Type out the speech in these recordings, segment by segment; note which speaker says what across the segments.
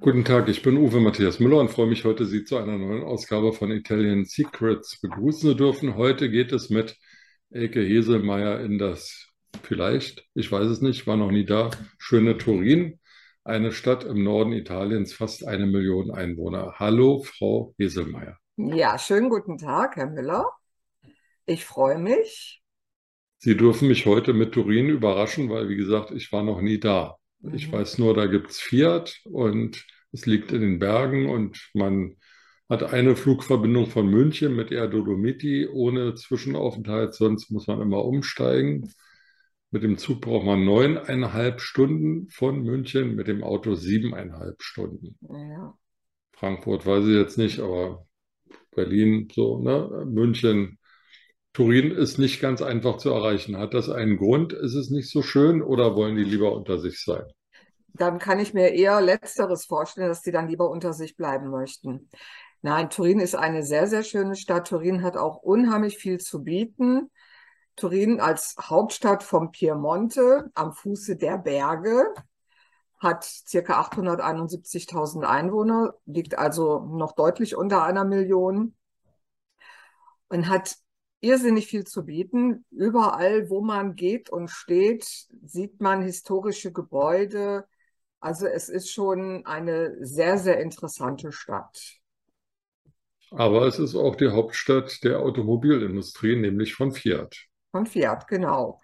Speaker 1: Guten Tag, ich bin Uwe Matthias Müller und freue mich heute, Sie zu einer neuen Ausgabe von Italian Secrets begrüßen zu dürfen. Heute geht es mit Elke Heselmeier in das vielleicht, ich weiß es nicht, war noch nie da, schöne Turin, eine Stadt im Norden Italiens, fast eine Million Einwohner. Hallo, Frau Heselmeier.
Speaker 2: Ja, schönen guten Tag, Herr Müller. Ich freue mich.
Speaker 1: Sie dürfen mich heute mit Turin überraschen, weil, wie gesagt, ich war noch nie da. Ich
Speaker 2: Mhm.
Speaker 1: weiß nur, da gibt es Fiat und es liegt in den Bergen und man hat eine Flugverbindung von München mit Air Dolomiti ohne Zwischenaufenthalt, sonst muss man immer umsteigen. Mit dem Zug braucht man neuneinhalb Stunden von München, mit dem Auto siebeneinhalb Stunden.
Speaker 2: Ja.
Speaker 1: Frankfurt weiß ich jetzt nicht, aber Berlin so, ne? München, Turin ist nicht ganz einfach zu erreichen. Hat das einen Grund? Ist es nicht so schön oder wollen die lieber unter sich sein?
Speaker 2: Dann kann ich mir eher Letzteres vorstellen, dass die dann lieber unter sich bleiben möchten. Nein, Turin ist eine sehr, sehr schöne Stadt. Turin hat auch unheimlich viel zu bieten. Turin als Hauptstadt vom Piemonte am Fuße der Berge hat circa 871.000 Einwohner, liegt also noch deutlich unter einer Million und hat irrsinnig viel zu bieten. Überall, wo man geht und steht, sieht man historische Gebäude. Also es ist schon eine sehr, sehr interessante Stadt.
Speaker 1: Aber es ist auch die Hauptstadt der Automobilindustrie, nämlich von Fiat.
Speaker 2: Von Fiat, genau.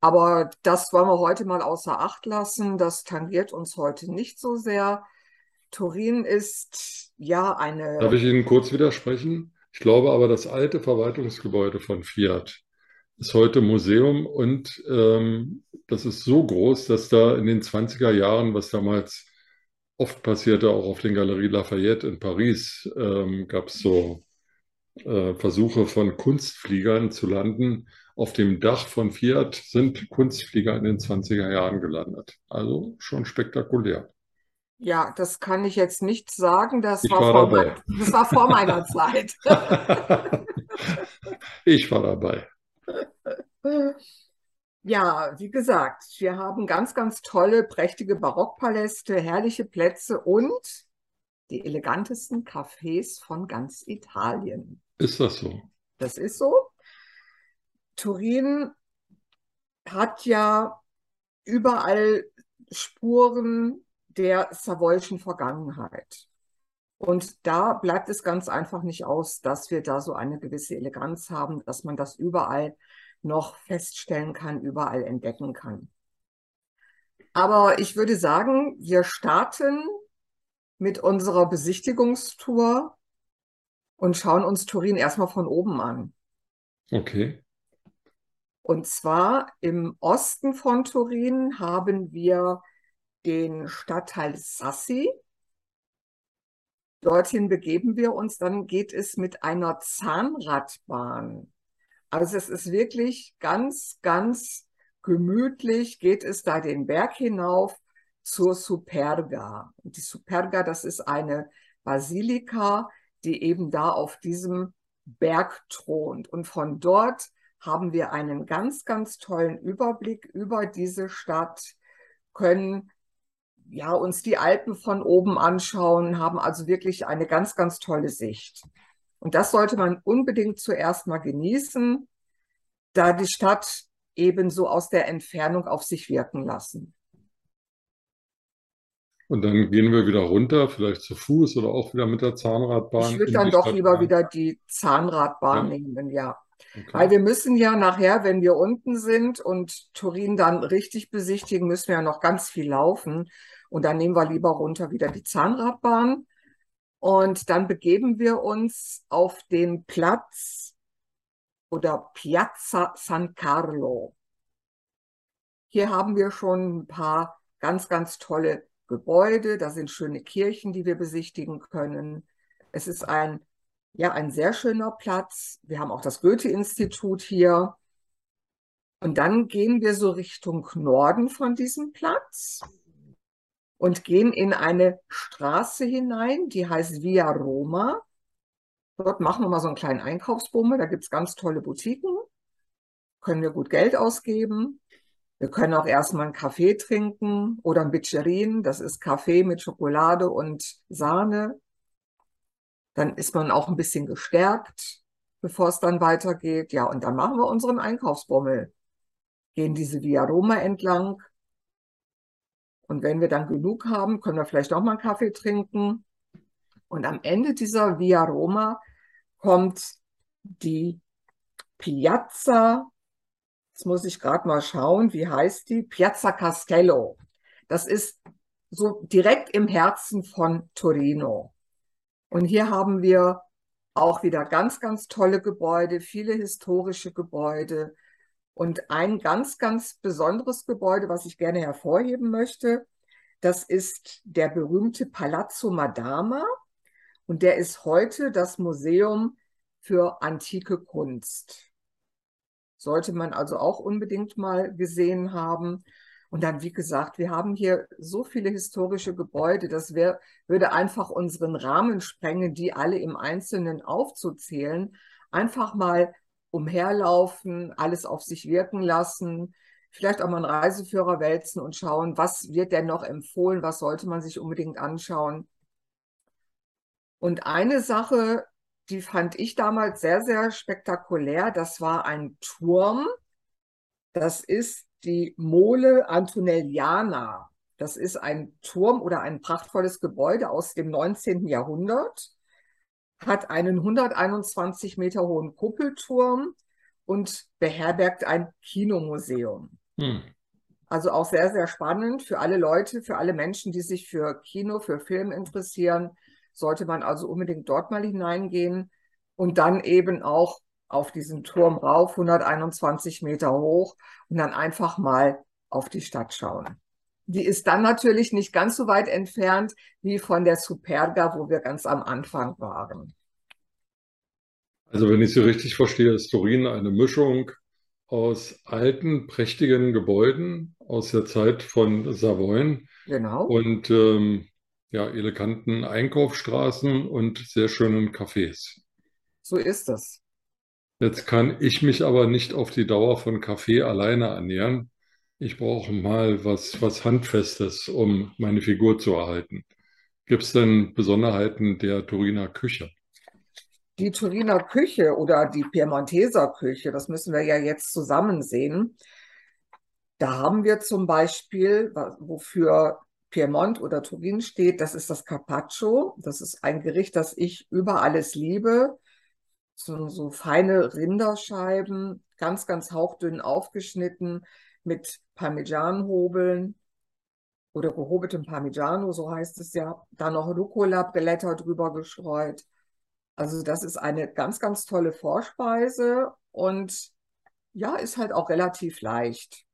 Speaker 2: Aber das wollen wir heute mal außer Acht lassen. Das tangiert uns heute nicht so sehr. Turin ist ja eine.
Speaker 1: Darf ich Ihnen kurz widersprechen? Ich glaube aber, das alte Verwaltungsgebäude von Fiat ist heute Museum und ähm, das ist so groß, dass da in den 20er Jahren, was damals oft passierte, auch auf den Galeries Lafayette in Paris, ähm, gab es so äh, Versuche von Kunstfliegern zu landen. Auf dem Dach von Fiat sind Kunstflieger in den 20er Jahren gelandet. Also schon spektakulär.
Speaker 2: Ja, das kann ich jetzt nicht sagen. Das war
Speaker 1: war
Speaker 2: vor, mein- das war vor meiner Zeit.
Speaker 1: Ich war dabei.
Speaker 2: Ja, wie gesagt, wir haben ganz, ganz tolle, prächtige Barockpaläste, herrliche Plätze und die elegantesten Cafés von ganz Italien.
Speaker 1: Ist das so?
Speaker 2: Das ist so. Turin hat ja überall Spuren der savoyischen Vergangenheit. Und da bleibt es ganz einfach nicht aus, dass wir da so eine gewisse Eleganz haben, dass man das überall noch feststellen kann, überall entdecken kann. Aber ich würde sagen, wir starten mit unserer Besichtigungstour und schauen uns Turin erstmal von oben an.
Speaker 1: Okay.
Speaker 2: Und zwar im Osten von Turin haben wir den Stadtteil Sassi. Dorthin begeben wir uns, dann geht es mit einer Zahnradbahn. Also es ist wirklich ganz, ganz gemütlich, geht es da den Berg hinauf zur Superga. Und die Superga, das ist eine Basilika, die eben da auf diesem Berg thront. Und von dort haben wir einen ganz, ganz tollen Überblick über diese Stadt, können ja uns die Alpen von oben anschauen, haben also wirklich eine ganz, ganz tolle Sicht. Und das sollte man unbedingt zuerst mal genießen, da die Stadt eben so aus der Entfernung auf sich wirken lassen.
Speaker 1: Und dann gehen wir wieder runter, vielleicht zu Fuß oder auch wieder mit der Zahnradbahn
Speaker 2: Ich würde dann doch
Speaker 1: Stadt
Speaker 2: lieber
Speaker 1: rein.
Speaker 2: wieder die Zahnradbahn
Speaker 1: Ja,
Speaker 2: nehmen, ja. Weil
Speaker 1: okay.
Speaker 2: wir müssen ja nachher, wenn wir unten sind und Turin dann richtig besichtigen, müssen wir ja noch ganz viel laufen. Und dann nehmen wir lieber runter wieder die Zahnradbahn. Und dann begeben wir uns auf den Platz oder Piazza San Carlo. Hier haben wir schon ein paar ganz, ganz tolle Gebäude. Da sind schöne Kirchen, die wir besichtigen können. Es ist ein, ja, ein sehr schöner Platz. Wir haben auch das Goethe-Institut hier. Und dann gehen wir so Richtung Norden von diesem Platz und gehen in eine Straße hinein, die heißt Via Roma. Dort machen wir mal so einen kleinen Einkaufsbummel. Da gibt es ganz tolle Boutiquen, können wir gut Geld ausgeben. Wir können auch erstmal einen Kaffee trinken oder ein Bitcherin, das ist Kaffee mit Schokolade und Sahne. Dann ist man auch ein bisschen gestärkt, bevor es dann weitergeht. Ja, und dann machen wir unseren Einkaufsbummel. Gehen diese Via Roma entlang. Und wenn wir dann genug haben, können wir vielleicht auch mal einen Kaffee trinken. Und am Ende dieser Via Roma kommt die Piazza, jetzt muss ich gerade mal schauen, wie heißt die? Piazza Castello. Das ist so direkt im Herzen von Torino. Und hier haben wir auch wieder ganz, ganz tolle Gebäude, viele historische Gebäude. Und ein ganz, ganz besonderes Gebäude, was ich gerne hervorheben möchte, das ist der berühmte Palazzo Madama. Und der ist heute das Museum für antike Kunst. Sollte man also auch unbedingt mal gesehen haben. Und dann, wie gesagt, wir haben hier so viele historische Gebäude, das wär, würde einfach unseren Rahmen sprengen, die alle im Einzelnen aufzuzählen. Einfach mal umherlaufen, alles auf sich wirken lassen, vielleicht auch mal einen Reiseführer wälzen und schauen, was wird denn noch empfohlen, was sollte man sich unbedingt anschauen. Und eine Sache, die fand ich damals sehr, sehr spektakulär, das war ein Turm. Das ist die Mole Antonelliana. Das ist ein Turm oder ein prachtvolles Gebäude aus dem 19. Jahrhundert, hat einen 121 Meter hohen Kuppelturm und beherbergt ein Kinomuseum. Hm. Also auch sehr, sehr spannend für alle Leute, für alle Menschen, die sich für Kino, für Film interessieren, sollte man also unbedingt dort mal hineingehen und dann eben auch auf diesen Turm rauf, 121 Meter hoch und dann einfach mal auf die Stadt schauen. Die ist dann natürlich nicht ganz so weit entfernt wie von der Superga, wo wir ganz am Anfang waren.
Speaker 1: Also wenn ich Sie richtig verstehe, ist Turin eine Mischung aus alten, prächtigen Gebäuden aus der Zeit von Savoyen
Speaker 2: genau.
Speaker 1: und ähm, ja, eleganten Einkaufsstraßen und sehr schönen Cafés.
Speaker 2: So ist es.
Speaker 1: Jetzt kann ich mich aber nicht auf die Dauer von Kaffee alleine ernähren. Ich brauche mal was, was Handfestes, um meine Figur zu erhalten. Gibt es denn Besonderheiten der Turiner Küche?
Speaker 2: Die Turiner Küche oder die Piemonteser Küche, das müssen wir ja jetzt zusammen sehen. Da haben wir zum Beispiel, wofür Piemont oder Turin steht, das ist das Carpaccio. Das ist ein Gericht, das ich über alles liebe so, so feine Rinderscheiben, ganz, ganz hauchdünn aufgeschnitten mit Parmesanhobeln oder gehobetem Parmigiano, so heißt es ja. Dann noch Rucola-Blätter drüber gestreut. Also das ist eine ganz, ganz tolle Vorspeise und ja, ist halt auch relativ leicht.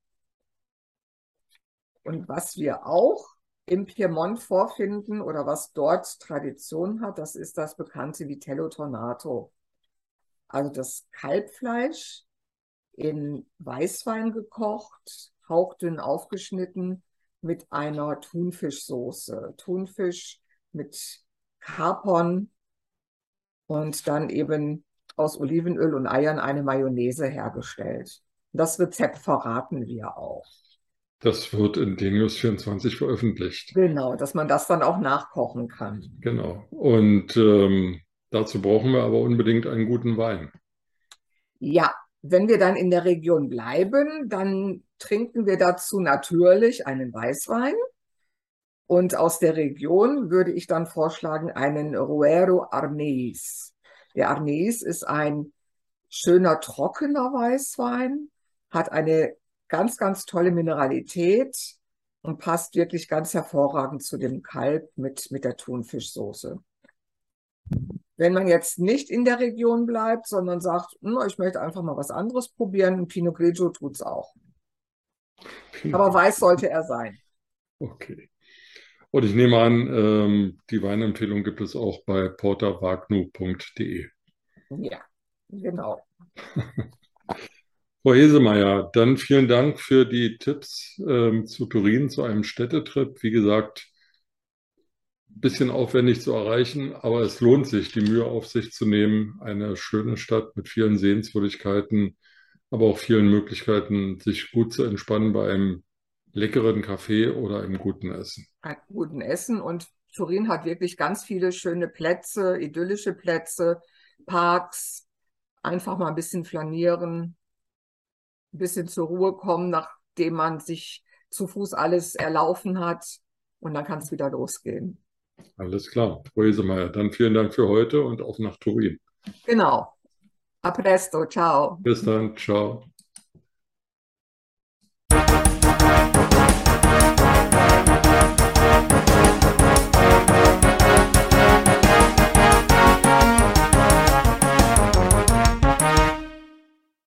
Speaker 2: Und was wir auch im Piemont vorfinden oder was dort Tradition hat, das ist das bekannte Vitello Tornato. Also das Kalbfleisch in Weißwein gekocht, hauchdünn aufgeschnitten mit einer Thunfischsoße. Thunfisch mit Kapern und dann eben aus Olivenöl und Eiern eine Mayonnaise hergestellt. Das Rezept verraten wir auch.
Speaker 1: Das wird in Denius 24 veröffentlicht.
Speaker 2: Genau, dass man das dann auch nachkochen kann.
Speaker 1: Genau. Und ähm, Dazu brauchen wir aber unbedingt einen guten Wein.
Speaker 2: Ja, wenn wir dann in der Region bleiben, dann trinken wir dazu natürlich einen Weißwein. Und aus der Region würde ich dann vorschlagen einen Ruero Arneis. Der Arneis ist ein schöner, trockener Weißwein, hat eine ganz, ganz tolle Mineralität und passt wirklich ganz hervorragend zu dem Kalb mit, mit der Thunfischsoße. Wenn man jetzt nicht in der Region bleibt, sondern sagt, hm, ich möchte einfach mal was anderes probieren, ein Pinot Grigio tut es auch. Aber weiß sollte er sein.
Speaker 1: Okay. Und ich nehme an, ähm, die Weinempfehlung gibt es auch bei porterwagnu.de.
Speaker 2: Ja, genau.
Speaker 1: Frau Hesemeyer, dann vielen Dank für die Tipps ähm, zu Turin, zu einem Städtetrip. Wie gesagt, bisschen aufwendig zu erreichen, aber es lohnt sich, die Mühe auf sich zu nehmen. Eine schöne Stadt mit vielen Sehenswürdigkeiten aber auch vielen Möglichkeiten, sich gut zu entspannen bei einem leckeren Kaffee oder einem guten Essen.
Speaker 2: Ein guten Essen und Turin hat wirklich ganz viele schöne Plätze, idyllische Plätze, Parks, einfach mal ein bisschen flanieren, ein bisschen zur Ruhe kommen, nachdem man sich zu Fuß alles erlaufen hat und dann kann es wieder losgehen.
Speaker 1: Alles klar, Frau dann vielen Dank für heute und auf nach Turin.
Speaker 2: Genau. A presto, ciao.
Speaker 1: Bis dann, ciao.